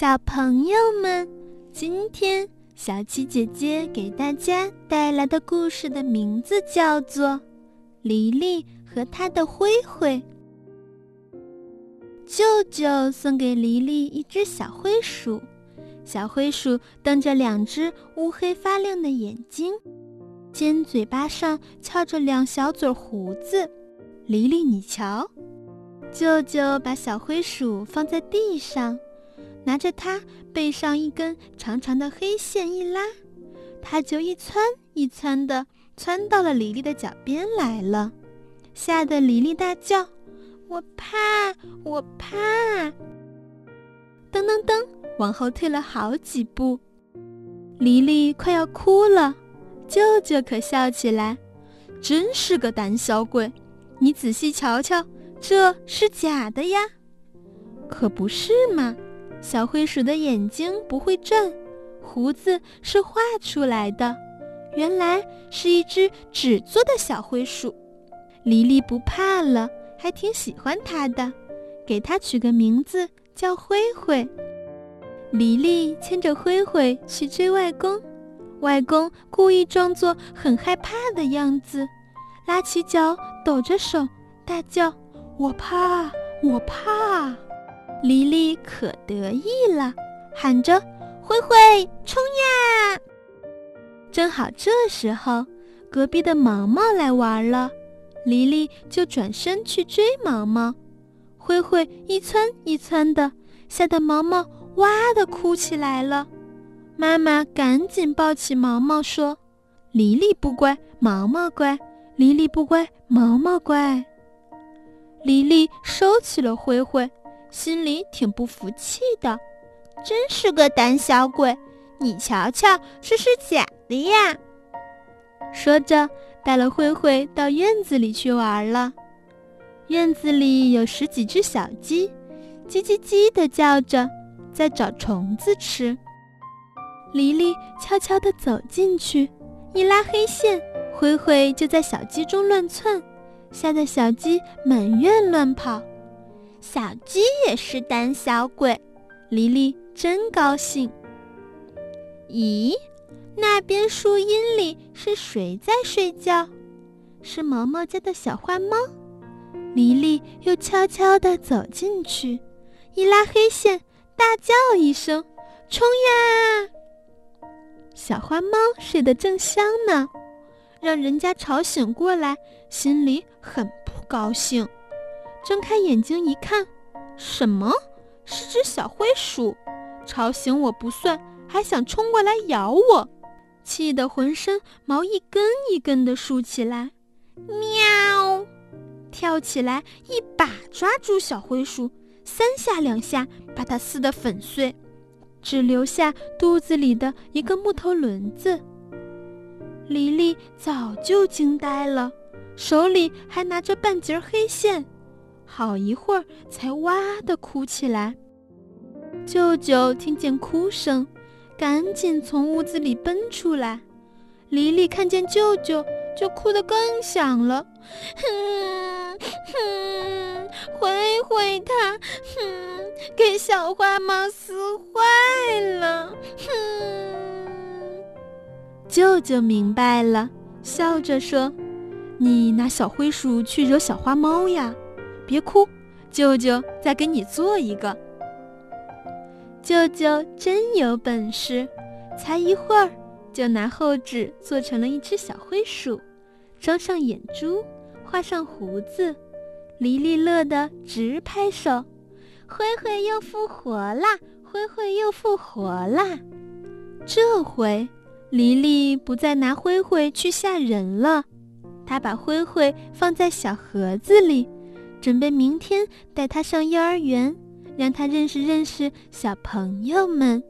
小朋友们，今天小七姐姐给大家带来的故事的名字叫做《黎黎和她的灰灰》。舅舅送给黎黎一只小灰鼠，小灰鼠瞪着两只乌黑发亮的眼睛，尖嘴巴上翘着两小嘴胡子。黎黎，你瞧，舅舅把小灰鼠放在地上。拿着它背上一根长长的黑线一拉，它就一窜一窜的窜到了黎黎的脚边来了，吓得黎黎大叫：“我怕，我怕！”噔噔噔，往后退了好几步，黎黎快要哭了。舅舅可笑起来：“真是个胆小鬼！你仔细瞧瞧，这是假的呀，可不是嘛？”小灰鼠的眼睛不会转，胡子是画出来的，原来是一只纸做的小灰鼠。黎黎不怕了，还挺喜欢它的，给它取个名字叫灰灰。黎黎牵着灰灰去追外公，外公故意装作很害怕的样子，拉起脚，抖着手，大叫：“我怕，我怕。”黎黎可得意了，喊着：“灰灰，冲呀！”正好这时候，隔壁的毛毛来玩了，黎黎就转身去追毛毛。灰灰一窜一窜的，吓得毛毛哇的哭起来了。妈妈赶紧抱起毛毛说：“黎黎不乖，毛毛乖；黎黎不乖，毛毛乖。”黎黎收起了灰灰。心里挺不服气的，真是个胆小鬼！你瞧瞧，这是假的呀！说着，带了灰灰到院子里去玩了。院子里有十几只小鸡，叽叽叽地叫着，在找虫子吃。黎黎悄悄地走进去，一拉黑线，灰灰就在小鸡中乱窜，吓得小鸡满院乱跑。小鸡也是胆小鬼，黎黎真高兴。咦，那边树荫里是谁在睡觉？是毛毛家的小花猫。黎黎又悄悄地走进去，一拉黑线，大叫一声：“冲呀！”小花猫睡得正香呢，让人家吵醒过来，心里很不高兴。睁开眼睛一看，什么？是只小灰鼠，吵醒我不算，还想冲过来咬我，气得浑身毛一根一根的竖起来。喵！跳起来，一把抓住小灰鼠，三下两下把它撕得粉碎，只留下肚子里的一个木头轮子。黎黎早就惊呆了，手里还拿着半截黑线。好一会儿才哇的哭起来。舅舅听见哭声，赶紧从屋子里奔出来。黎黎看见舅舅，就哭得更响了。哼哼，灰灰他，哼，给小花猫撕坏了。哼，舅舅明白了，笑着说：“你拿小灰鼠去惹小花猫呀？”别哭，舅舅再给你做一个。舅舅真有本事，才一会儿就拿厚纸做成了一只小灰鼠，装上眼珠，画上胡子。黎黎乐得直拍手：“灰灰又复活啦！灰灰又复活啦！”这回黎黎不再拿灰灰去吓人了，他把灰灰放在小盒子里。准备明天带他上幼儿园，让他认识认识小朋友们。